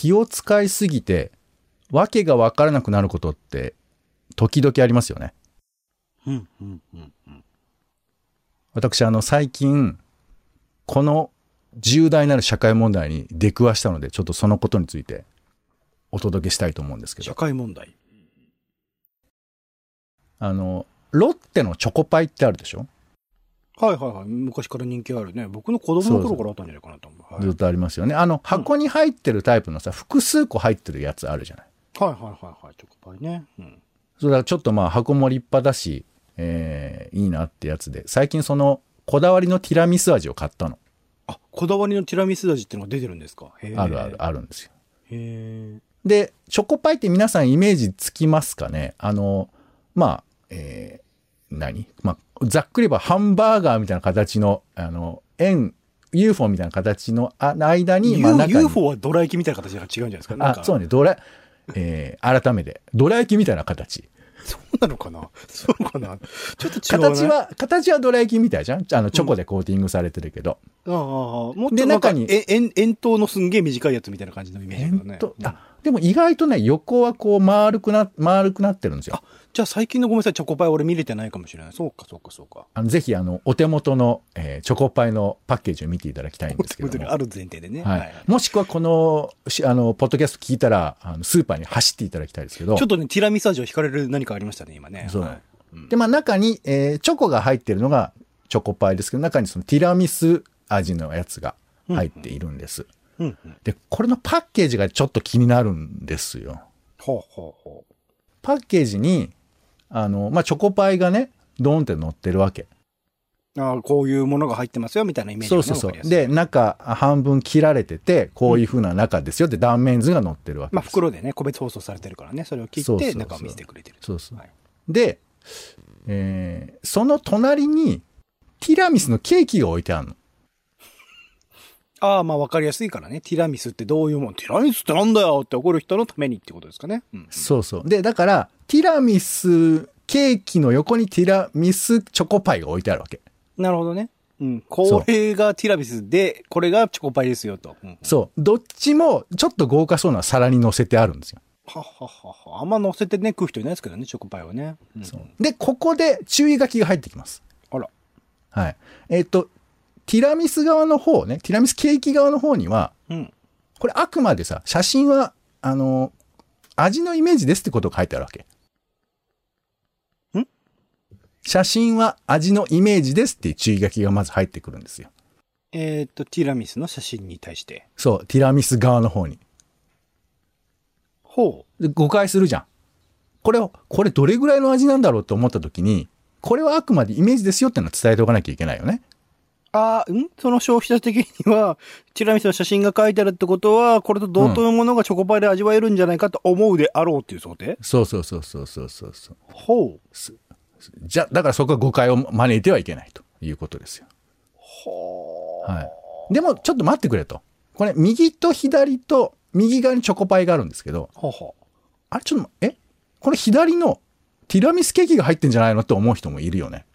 気を使いすぎて、わけがわからなくなることって、時々ありますよね。うん、うん、うん、うん。私、あの、最近、この重大なる社会問題に出くわしたので、ちょっとそのことについてお届けしたいと思うんですけ社ど、会問題？あの、ロッテのチョコパイってあるでしょ？はいはいはい。昔から人気あるね。僕の子供の頃からあったんじゃないかなと思う。はい、ずっとありますよね。あの、箱に入ってるタイプのさ、複数個入ってるやつあるじゃない。はいはいはいはい。チョコパイね。うん。それはちょっとまあ箱も立派だし、えーいいなってやつで、最近その、こだわりのティラミス味を買ったの。あ、こだわりのティラミス味っていうのが出てるんですか？あるある、あるんですよ。へえ。で、チョコパイって皆さんイメージつきますかね？あの、まあ、えー何？まあ、ざっくり言えばハンバーガーみたいな形の、あの、円、UFO みたいな形のあ間に、まあ U- 中に UFO はドラ焼きみたいな形が違うんじゃないですか？あ、そうね、ドラ、えー改めて、ドラ焼きみたいな形。そうなのかな？そうかな？ちょっと違う、ね。形は、形はドラ焼きみたいじゃん？あの、チョコでコーティングされてるけど。ああ、もっでとなんか、中にえ円、円筒のすんげえ短いやつみたいな感じのイメージだね。うんえっとあ、でも意外とね、横はこう丸くな、丸くなってるんですよ。じゃあ最近のごめんなさい、チョコパイ俺見れてないかもしれない。そうか、そうか、そうか。あのぜひ、あの、お手元の、えーチョコパイのパッケージを見ていただきたいんですけども。ある前提でね。はい。もしくはこの、しあの、ポッドキャスト聞いたら、あの、スーパーに走っていただきたいですけど。ちょっとね、ティラミス味を惹かれる何かありましたね、今ね。そうはいうんで、まあ中に、えーチョコが入ってるのがチョコパイですけど、中にそのティラミス味のやつが入っているんです。うんうん。で、これのパッケージがちょっと気になるんですよ。ほうほうほパッケージに、あの、まあ、チョコパイがね、ドーンって乗ってるわけ。う。ああ、こういうものが入ってますよ、みたいなイメージがねそうそうそうで、中、半分切られてて、こういう風な中ですよって断面図が載ってるわけまあ、です。袋でね、個別包装されてるからね、それを切って、中を見せてくれてる。そうそうはいで、えーその隣に、ティラミスのケーキが置いてあるの。ああ、まあ、わかりやすいからね。ティラミスってどういうもん？ティラミスってなんだよって怒る人のためにってことですかね。うん。そうそう。で、だから、ティラミスケーキの横にティラミスチョコパイが置いてあるわけ。なるほどね。うん。これがティラミスで、これがチョコパイですよと。うんそう。どっちも、ちょっと豪華そうな皿に乗せてあるんですよ。はっはっはっは。あんま乗せてね、食う人いないですけどね、チョコパイはね。うんそうで、ここで注意書きが入ってきます。あら。はい。えっ、と、ティラミス側の方ね、ティラミスケーキ側の方には、うん。これあくまでさ、写真は、あの、味のイメージですってことが書いてあるわけ。ん？写真は味のイメージですっていう注意書きがまず入ってくるんですよ。えーっと、ティラミスの写真に対して。そう、ティラミス側の方に。ほう。で誤解するじゃん。これを、これどれぐらいの味なんだろうって思った時に、これはあくまでイメージですよってのは伝えておかなきゃいけないよね。ああ、ん？その消費者的には、ティラミスの写真が書いてあるってことは、これと同等のものがチョコパイで味わえるんじゃないかと思うであろうっていう想定？そうそうそうそうそうそうそう。ほう。じゃ、だからそこは誤解を招いてはいけないということですよ。ほはい。でも、ちょっと待ってくれと。これ、右と左と、右側にチョコパイがあるんですけど、う。ほうほあれ、ちょっと、え？これ左のティラミスケーキが入ってんじゃないのって思う人もいるよね。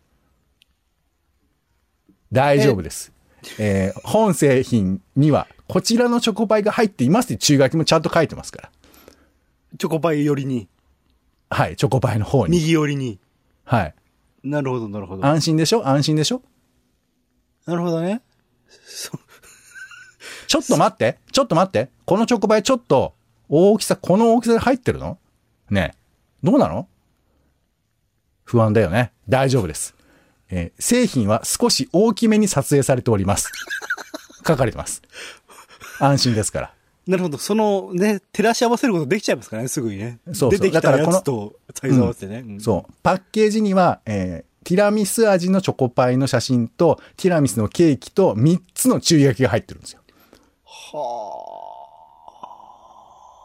大丈夫です。えー本製品には、こちらのチョコパイが入っていますって注意書きもちゃんと書いてますから。う。チョコパイ寄りに、はい、チョコパイの方に。右寄りに。はい。なるほど、なるほど。安心でしょ？安心でしょ？なるほどね。そ ちょっと待って、ちょっと待って。このチョコパイちょっと、大きさ、この大きさで入ってるの？ねえ。どうなの？不安だよね。大丈夫です。えー製品は少し大きめに撮影されております。書かれてます。安心ですから。なるほど。そのね、照らし合わせることできちゃいますからね、すぐにね。そうそう出てきたやつとサイズ合わせてね。うんそう。パッケージには、えーティラミス味のチョコパイの写真と、ティラミスのケーキと3つの注意書きが入ってるんですよ。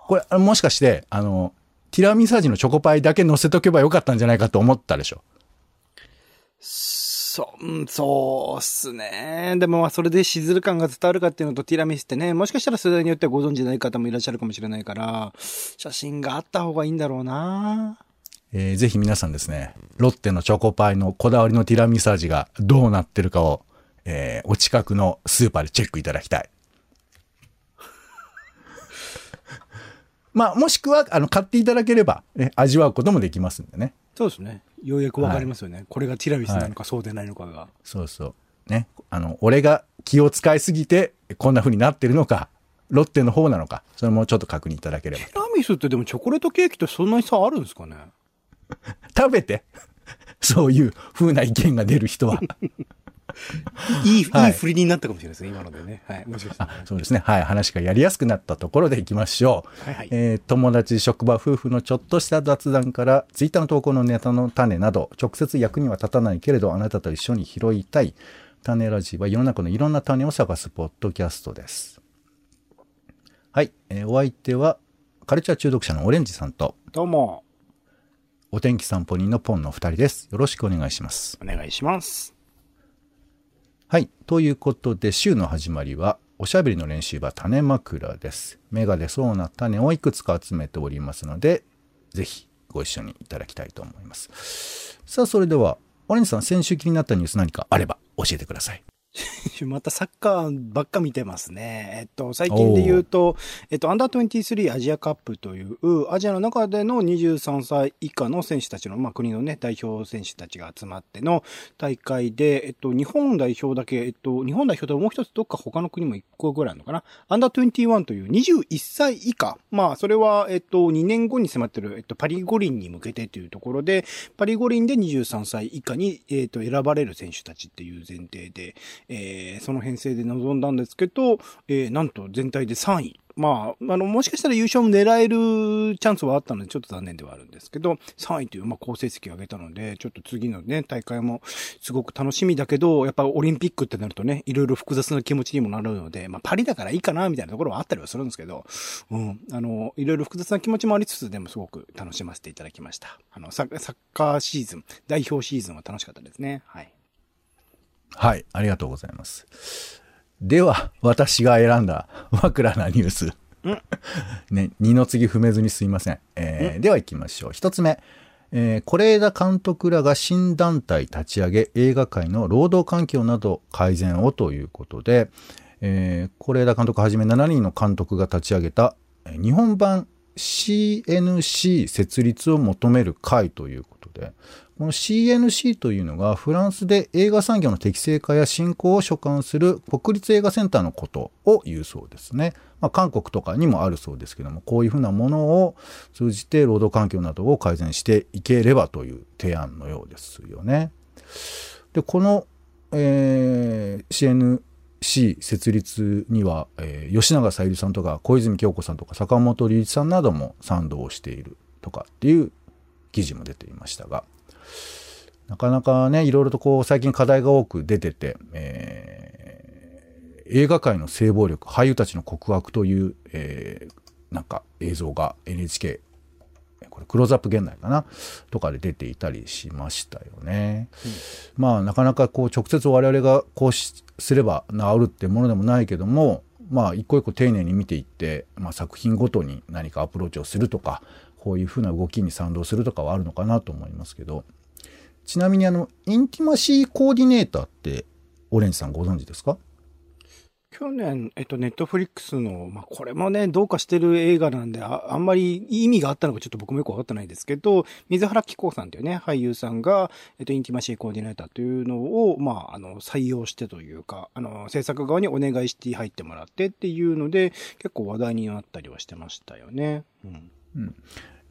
これ、あもしかして、あの、ティラミス味のチョコパイだけ乗せとけばよかったんじゃないかと思ったでしょ。そう、そうっすね。でもまあそれでしずる感が伝わるかっていうのとティラミスってね、もしかしたら世代によってはご存知ない方もいらっしゃるかもしれないから、写真があった方がいいんだろうなえーぜひ皆さんですね、ロッテのチョコパイのこだわりのティラミス味がどうなってるかを、えーお近くのスーパーでチェックいただきたい。まあ、もしくは、あの、買っていただければ、ね、味わうこともできますんでね。そうですね。ようやくわかりますよね。これがティラミスなのかそうでないのかが。そうそう。ね。あの、俺が気を使いすぎて、こんな風になってるのか、ロッテの方なのか、それもちょっと確認いただければ。ティラミスってでもチョコレートケーキとそんなに差あるんですかね？食べて。そういう風な意見が出る人は。いい、はいいい振りになったかもしれないですね、今のでね。はい。もしかしたらあそうですね。はい。話がやりやすくなったところでいきましょう。はいはいえー友達、職場、夫婦のちょっとした雑談から、ツイッターの投稿のネタの種など、直接役には立たないけれど、あなたと一緒に拾いたい。種ラジは世の中のいろんな種を探すポッドキャストです。はい。えーお相手は、カルチャー中毒者のオレンジさんと、どうも、お天気散歩人のポンの二人です。よろしくお願いします。お願いします。はい。ということで、週の始まりは、おしゃべりの練習は種枕です。芽が出そうな種をいくつか集めておりますので、ぜひご一緒にいただきたいと思います。さあ、それでは、オレンジさん、先週気になったニュース何かあれば教えてください。またサッカーばっか見てますね。えっと、最近で言うと、えっと、アンダー23アジアカップという、アジアの中での23歳以下の選手たちの、まあ、国のね、代表選手たちが集まっての大会で、えっと、日本代表だけ、えっと、日本代表ともう一つどっか他の国も1個ぐらいあるのかな。アンダー21という21歳以下。まあ、それは、えっと、2年後に迫ってる、えっと、パリ五輪に向けてというところで、パリ五輪で23歳以下に、えっと、選ばれる選手たちっていう前提で、えーその編成で臨んだんですけど、えーなんと全体で3位。まあ、あの、もしかしたら優勝も狙えるチャンスはあったので、ちょっと残念ではあるんですけど、3位という、まあ、好成績を上げたので、ちょっと次のね、大会もすごく楽しみだけど、やっぱオリンピックってなるとね、いろいろ複雑な気持ちにもなるので、まあ、パリだからいいかな、みたいなところはあったりはするんですけど、うん、あの、いろいろ複雑な気持ちもありつつ、でもすごく楽しませていただきました。あの、サッカーシーズン、代表シーズンは楽しかったですね。はい。はい、ありがとうございます。では、私が選んだ枕なニュース。ね、二の次踏めずにすいません。えーでは行きましょう。一つ目。えー、是枝監督らが新団体立ち上げ、映画界の労働環境など改善をということで、えー、是枝監督はじめ7人の監督が立ち上げた、えー日本版 CNC 設立を求める会ということで、この CNC というのがフランスで映画産業の適正化や振興を所管する国立映画センターのことを言うそうですね。まあ、韓国とかにもあるそうですけども、こういうふうなものを通じて労働環境などを改善していければという提案のようですよね。で、この、えー CNC 設立には、えー吉永小百合さんとか小泉京子さんとか坂本龍一さんなども賛同しているとかっていう記事も出ていましたが、なかなかね、いろいろとこう最近課題が多く出てて、えー映画界の性暴力、俳優たちの告白という、えーなんか映像が NHK、これクローズアップ現代かなとかで出ていたりしましたよね。まあなかなかこう直接我々がこうしすれば治るってものでもないけども、まあ一個一個丁寧に見ていって、まあ作品ごとに何かアプローチをするとか、こういうふうな動きに賛同するとかはあるのかなと思いますけど、ちなみにあの、インティマシーコーディネーターって、オレンジさんご存知ですか？去年、えっと、ネットフリックスの、まあ、これもね、どうかしてる映画なんで、ああんまり意味があったのかちょっと僕もよくわかってないですけど、水原希子さんというね、俳優さんが、えっと、インティマシーコーディネーターというのを、まあ、あの、採用してというか、あの、制作側にお願いして入ってもらってっていうので、結構話題になったりはしてましたよね。うん。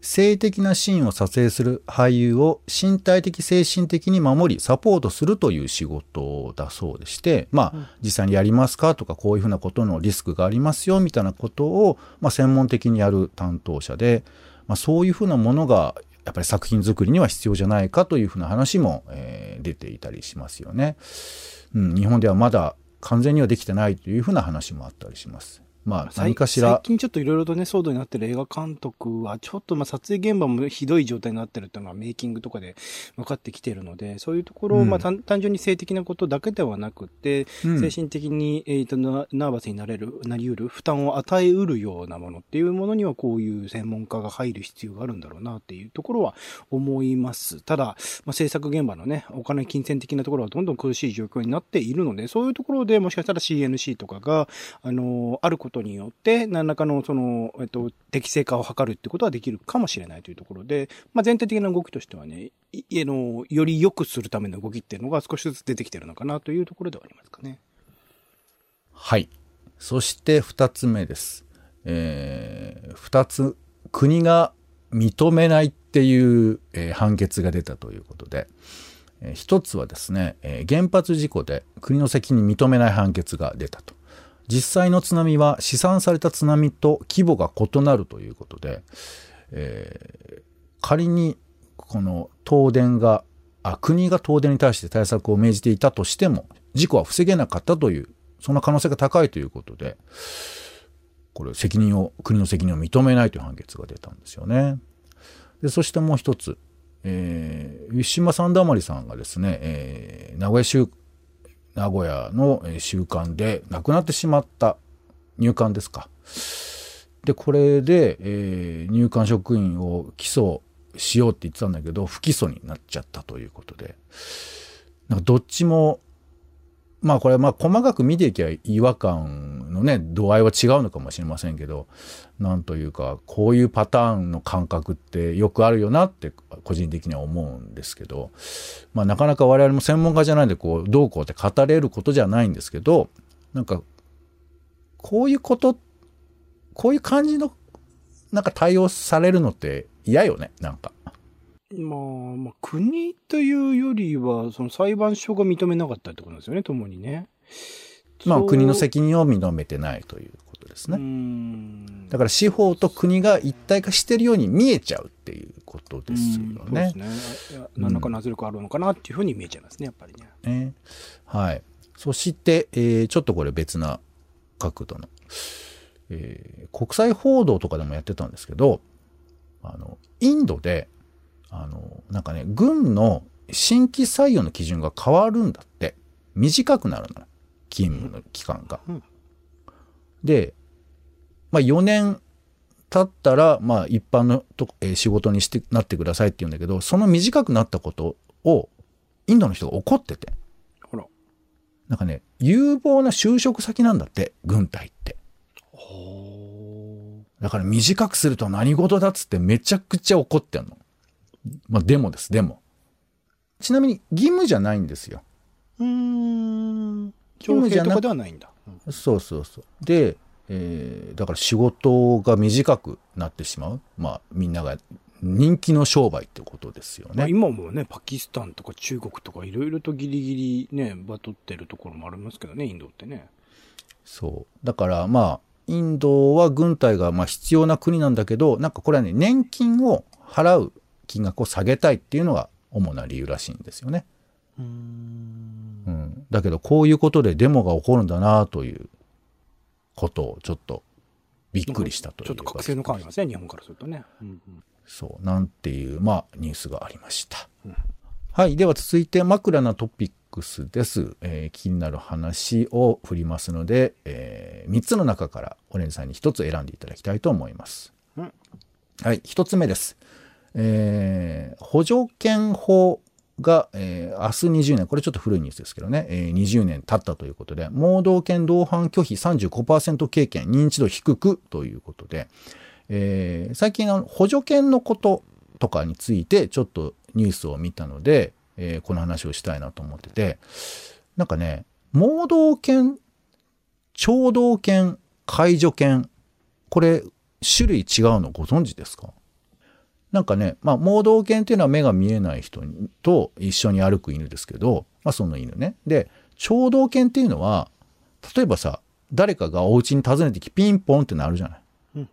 性的なシーンを撮影する俳優を身体的精神的に守りサポートするという仕事だそうでしてまあ実際にやりますかとかこういうふうなことのリスクがありますよみたいなことを、まあ、専門的にやる担当者で、まあ、そういうふうなものがやっぱり作品作りには必要じゃないかというふうな話も、えー出ていたりしますよね。うん、日本ではまだ完全にはできてないというふうな話もあったりします。まあ何かしら。最近ちょっといろいろとね、騒動になってる映画監督は、ちょっとまあ撮影現場もひどい状態になってるっていうのはメイキングとかで分かってきてるので、そういうところを、うんまあ単単純に性的なことだけではなくて、うん。精神的に、えーとナナーバスになれる、なり得る、負担を与えうるようなものっていうものには、こういう専門家が入る必要があるんだろうなっていうところは思います。ただ、まあ、制作現場のね、お金金銭的なところはどんどん苦しい状況になっているので、そういうところでもしかしたら CNC とかが、あの、あることことによって、何らかのその、えっと、適正化を図るってことはできるかもしれないというところで、まあ、全体的な動きとしてはね、いあの、より良くするための動きっていうのが少しずつ出てきてるのかなというところではありますかね。はい。そして二つ目です。えー、つ、国が認めないっていう、えー判決が出たということで、えー一つはですね、えー原発事故で国の責任認めない判決が出たと。実際の津波は試算された津波と規模が異なるということで、えー仮にこの東電があ国が東電に対して対策を命じていたとしても事故は防げなかったというその可能性が高いということでこれ責任を国の責任を認めないという判決が出たんですよね。でそしてもう一つ、えー、ウィシュマ・サンダマリさんがですね、えー名古屋州名古屋の収監で亡くなってしまった入管ですか。でこれで、えー入管職員を起訴しようって言ってたんだけど不起訴になっちゃったということでなんかどっちもまあこれまあ細かく見ていけば違和感のね度合いは違うのかもしれませんけどなんというかこういうパターンの感覚ってよくあるよなって個人的には思うんですけど、まあ、なかなか我々も専門家じゃないんでこうどうこうって語れることじゃないんですけどなんかこういうことこういう感じのなんか対応されるのって嫌よねなんか。まあ、まあ、国というよりは、その裁判所が認めなかったってことですよね、ともにね。まあ国の責任を認めてないということですね。んだから司法と国が一体化してるように見えちゃうっていうことですようんね。そうですね。何らかの圧力あるのかなっていうふうに見えちゃいますね、やっぱりね。ね。はい。そして、えーちょっとこれ別な角度の、えー国際報道とかでもやってたんですけど、あの、インドで、あの、なんかね、軍の新規採用の基準が変わるんだって。短くなるのよ。勤務の期間が。うんで、まあ4年経ったら、まあ一般のと、えー仕事にして、なってくださいって言うんだけど、その短くなったことを、インドの人が怒ってて。ほら。なんかね、有望な就職先なんだって、軍隊って。ほだから短くすると何事だっつってめちゃくちゃ怒ってんの。まあ、デモです、デモ。ちなみに義務じゃないんですよ。う。ん。義務じゃな徴兵とかではないんだ。うんそうそうそう。で、えーだから仕事が短くなってしまう。まあ、みんなが人気の商売ってことですよまあ、ね。今もね、パキスタンとか中国とかいろいろとギリギリね、バトってるところもありますけどね、インドってね。そう。だからまあ、インドは軍隊がまあ必要な国なんだけど、なんかこれはね、年金を払う金額を下げたいっていうのが主な理由らしいんですよね。うーん。うん。だけどこういうことでデモが起こるんだなということをちょっとびっくりしたというちょっと覚醒の感ありますね、日本からするとね。うんうんそう、なんていう、まあ、ニュースがありました。うんはい。では続いて、枕なトピックスです。えー気になる話を振りますので、え3つの中からオレンジさんに1つ選んでいただきたいと思います。うんはい。1つ目です。えー補助犬法が、えー明日20年、これちょっと古いニュースですけどね、えー20年経ったということで、盲導犬同伴拒否35%経験、認知度低くということで、えー最近の補助犬のこととかについてちょっとニュースを見たので、えーこの話をしたいなと思ってて、なんかね、盲導犬、聴導犬、介助犬、これ種類違うのご存知ですか？なんかね、まあ、盲導犬っていうのは目が見えない人にと一緒に歩く犬ですけど、まあ、その犬ね。で、聴導犬っていうのは、例えばさ、誰かがお家に訪ねてきピンポンってなるじゃない。うん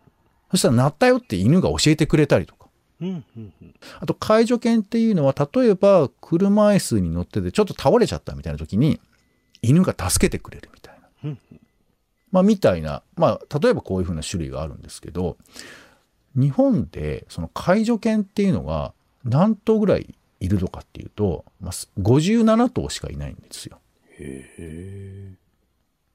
そしたら鳴ったよって犬が教えてくれたりとか。うんうんうんあと、介助犬っていうのは、例えば車椅子に乗っててちょっと倒れちゃったみたいな時に、犬が助けてくれるみたいな。うんまあ、みたいな、まあ、例えばこういうふうな種類があるんですけど、日本でその介助犬っていうのが何頭ぐらいいるのかっていうと、まあ、57頭しかいないんですよ。へえ。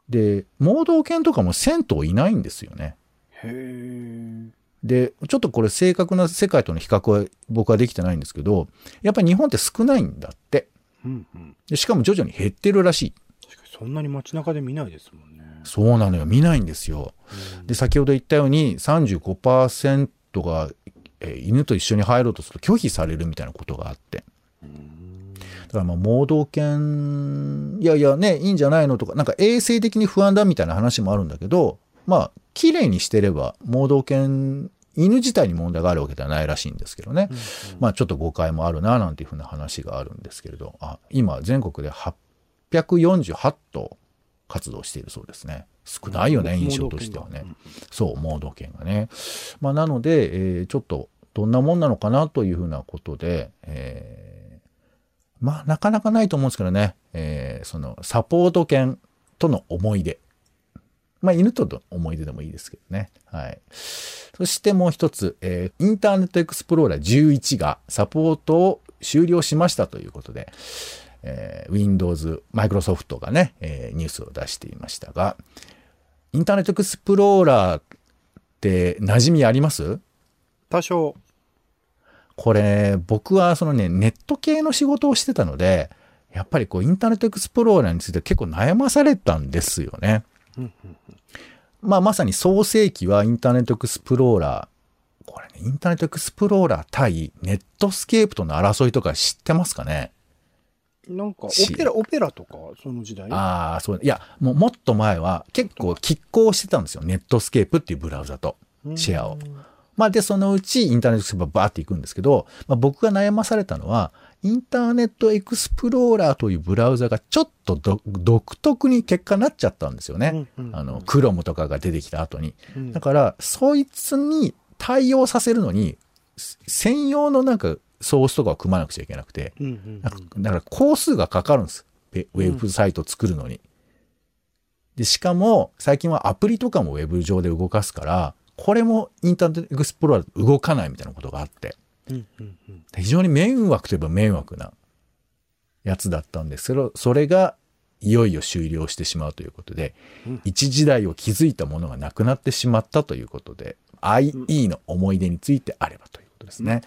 で、盲導犬とかも1000頭いないんですよね。へえ。で、ちょっとこれ正確な世界との比較は僕はできてないんですけど、やっぱり日本って少ないんだって。うんうん。でしかも徐々に減ってるらしい。確かにそんなに街中で見ないですもんね。そうなのよ。見ないんですよ。で、先ほど言ったように35%が、えー犬と一緒に入ろうとすると拒否されるみたいなことがあって。だからまあ盲導犬、いやいやね、いいんじゃないのとか、なんか衛生的に不安だみたいな話もあるんだけど、まあ、綺麗にしてれば、盲導犬、犬自体に問題があるわけではないらしいんですけどね。まあちょっと誤解もあるな、なんていうふうな話があるんですけれど、あ、今全国で848頭活動しているそうですね。少ないよね、印象としてはね。そう、盲導犬がね。まあなので、えーちょっとどんなもんなのかなというふうなことで、えーまあなかなかないと思うんですけどね、えーそのサポート犬との思い出。まあ、犬との思い出でもいいですけどね。はい。そしてもう一つ、えーインターネットエクスプローラー11がサポートを終了しましたということで、えー Windows、Microsoft がね、えーニュースを出していましたが、インターネットエクスプローラーって馴染みあります？多少。これ、僕はそのね、ネット系の仕事をしてたので、やっぱりこう、インターネットエクスプローラーについて結構悩まされたんですよね。まあ、まさに創世期はインターネットエクスプローラー、これね、インターネットエクスプローラー対ネットスケープとの争いとか知ってますかね？なんか、オしペラ、オペラとか、その時代？ああ、そう。いや、もうもっと前は結構拮抗してたんですよ。ネットスケープっていうブラウザと、シェアを。まあで、そのうちインターネットエクスプローラーがバーっていくんですけど、まあ、僕が悩まされたのは、インターネットエクスプローラーというブラウザがちょっとど独特な規格になっちゃったんですよね。うんうんあの、クロムとかが出てきた後に。うんだから、そいつに対応させるのに、す専用のなんかソースとかを組まなくちゃいけなくて、うんうんなんかだから工数がかかるんです。ウェブサイトを作るのに。で、しかも最近はアプリとかもウェブ上で動かすから、これもインターネットエクスプローラーで動かないみたいなことがあって、うんうんうん。非常に迷惑といえば迷惑なやつだったんです。けど、それがいよいよ終了してしまうということで、うん。一時代を築いたものがなくなってしまったということで、IE の思い出についてあればということですね。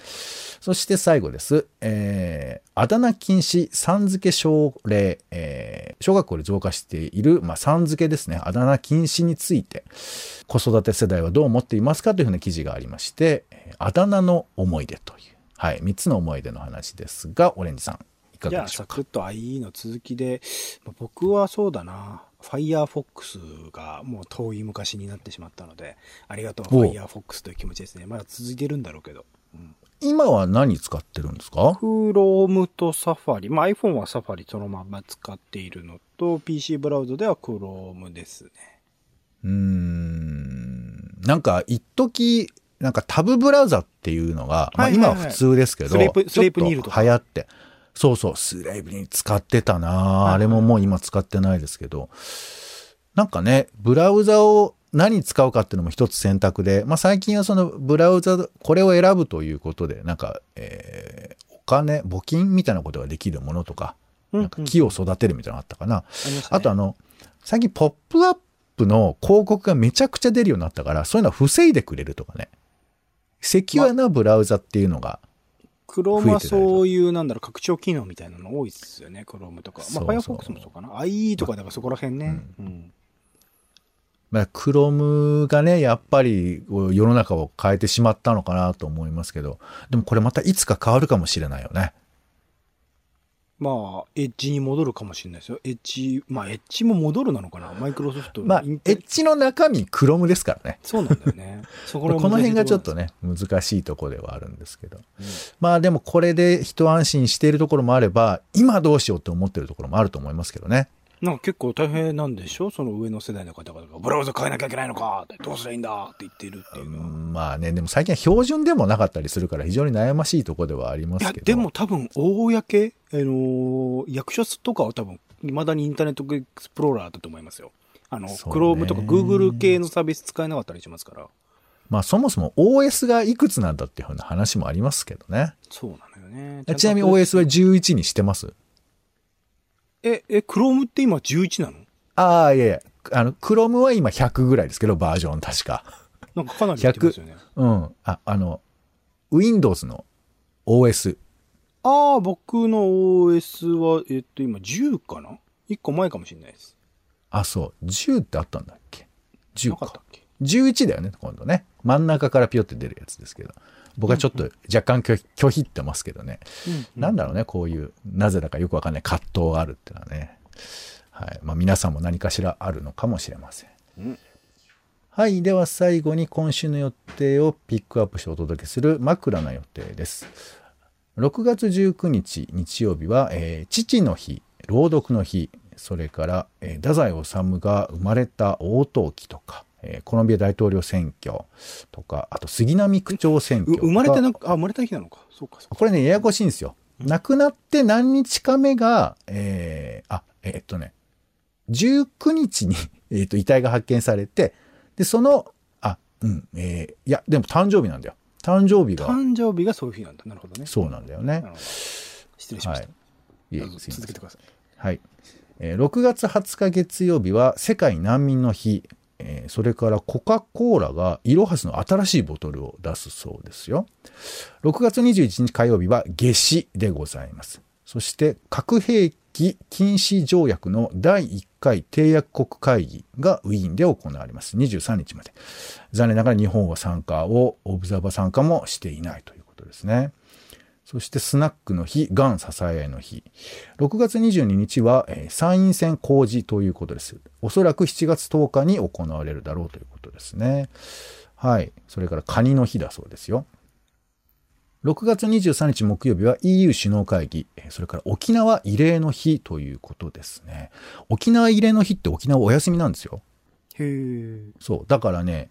そして最後です。えー、あだ名禁止さん付け奨励、えー小学校で増加している、まあ、さん付けですね。あだ名禁止について、子育て世代はどう思っていますかというふうな記事がありまして、えーあだ名の思い出という、はい、3つの思い出の話ですが、オレンジさん、いかがでしょうか？サクッと IE の続きで、まあ僕はそうだな、Firefox がもう遠い昔になってしまったので、ありがとう Firefox という気持ちですね。まだ続いてるんだろうけど。今は何使ってるんですか？Chrome と Safari。まあ iPhone は Safari そのまま使っているのと、PC ブラウザでは Chrome ですね。うーん、なんか、一時なんかタブブラウザっていうのが、まあはいはいはい今は普通ですけど、スレープスレープニールとか流行って。そうそう、スレープに使ってたな、はいあれももう今使ってないですけど、なんかね、ブラウザを何使うかっていうのも一つ選択で、まあ最近はそのブラウザ、これを選ぶということで、なんか、えーお金、募金みたいなことができるものとか、うんなんか木を育てるみたいなのがあったかな。ありましたねあとあの、最近ポップアップの広告がめちゃくちゃ出るようになったから、そういうのは防いでくれるとかね。セキュアなブラウザっていうのが、Chrome はそういう、なんだろう、拡張機能みたいなの多いですよね、Chrome とか。まあ、そうそう Firefox もそうかな。IE とかだからそこら辺ね。うん。まあ、クロムがね、やっぱりこう世の中を変えてしまったのかなと思いますけど、でもこれまたいつか変わるかもしれないよね。まあ、エッジに戻るかもしれないですよ。エッジ、まあ、エッジも戻るなのかなマイクロソフトまあ、エッジの中身クロムですからね。そうなんだよね。そこの難しい辺がちょっことね、難しいところではあるんですけど。なんまあでもこれで一安心しているところもあれば、今どうしようって思ってるところもあると思いますけどね。うんなんか結構大変なんでしょ？その上の世代の方々が、ブラウザ変えなきゃいけないのかどうすりゃいいんだって言ってるっていうのは。まあね、でも最近は標準でもなかったりするから非常に悩ましいところではありまいや、すけど。でも多分、公、あのー役所とかは多分、未だにインターネットエクスプローラーだと思いますよ。あの、そうね Chrome とか Google 系のサービス使えなかったりしますから。まあそもそも OS がいくつなんだっていうふうな話もありますけどね。そうなのよね。ちなみに OS は11にしてます？え、え、Chrome って今11なの？ああ、いやいや、あの、Chrome は今100ぐらいですけど、バージョン確か。なんかかなり言ってますよね。うん。あ、あの、Windows の OS。ああ、僕の OS は、えっと、今10かな ?1 個前かもしれないです。あ、そう。10ってあったんだっけ ?10 かなかったっ。け？11だよね、今度ね。真ん中からピヨって出るやつですけど。僕はちょっと若干拒否ってますけどね。なんだろうね、こういう、なぜだかよくわかんない葛藤があるっていうのはね。はい。まあ皆さんも何かしらあるのかもしれません。うんはい。では最後に今週の予定をピックアップしてお届けする枕の予定です。6月19日日曜日は、えー父の日、朗読の日、それから、えー太宰治が生まれた応答期とか、えーコロンビア大統領選挙とか、あと杉並区長選挙生まれてなく、あ、生まれた日なのか。そうか、そうか。これね、ややこしいんですよ。亡くなって何日か目が、えー、あ、えーっとね、19日に、えーっと、遺体が発見されて、で、その、あ、うん、えーいや、でも誕生日なんだよ。誕生日が、誕生日がそういう日なんだ。なるほどね。そうなんだよね。失礼しまはいした。。いえどうぞすいません続けてください。はい。えー6月20日月曜日は世界難民の日、えーそれからコカ・コーラがイロハスの新しいボトルを出すそうですよ。6月21日火曜日は夏至でございます。そして核兵器禁止条約の第1回締約国会議がウィーンで行われます。23日まで。残念ながら日本は参加を、オブザーバー参加もしていないということですね。そしてスナックの日、がん支え合いの日。6月22日は、えー参院選公示ということです。おそらく7月10日に行われるだろうということですね。はい。それからカニの日だそうですよ。6月23日木曜日は EU 首脳会議、えーそれから沖縄慰霊の日ということですね。沖縄慰霊の日って沖縄お休みなんですよ。へえ。そう。だからね、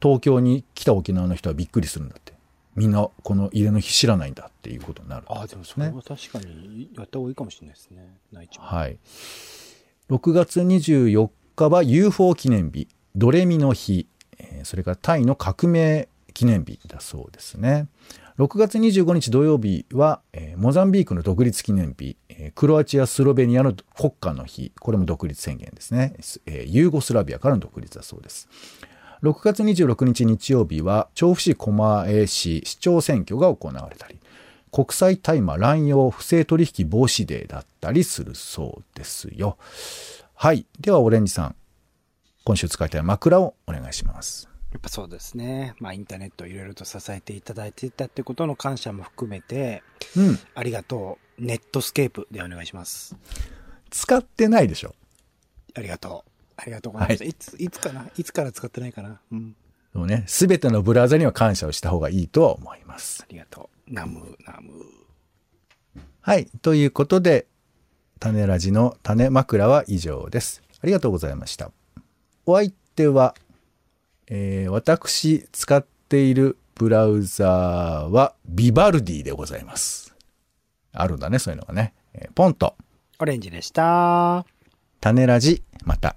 東京に来た沖縄の人はびっくりするんだって。みんなこの慰霊の日知らないんだっていうことになる。あ、でもそれは確かにやった方がいいかもしれないですね。内地も。はい。6月24日は UFO 記念日、ドレミの日、えーそれからタイの革命記念日だそうですね。6月25日土曜日は、えーモザンビークの独立記念日、えークロアチア、スロベニアの国家の日、これも独立宣言ですね。えーユーゴスラビアからの独立だそうです。6月26日日曜日は調布市狛江市市長選挙が行われたり、国際大麻乱用不正取引防止デーだったりするそうですよ。はい。では、オレンジさん。今週使いたい枕をお願いします。やっぱそうですね。まあインターネットをいろいろと支えていただいていたってことの感謝も含めて、うん。ありがとう。ネットスケープでお願いします。使ってないでしょ。ありがとう。ありがとうございます。はいい、つ、いつかな？いつから使ってないかな？うん。でもね、すべてのブラウザには感謝をした方がいいとは思いますあ。りがとう。ナム、ナム。はい。ということで、種ラジの種枕は以上です。ありがとうございました。お相手は、えー私使っているブラウザーはビバルディでございます。あるんだね、そういうのがね。えーポンと、オレンジでした。種ラジ、また。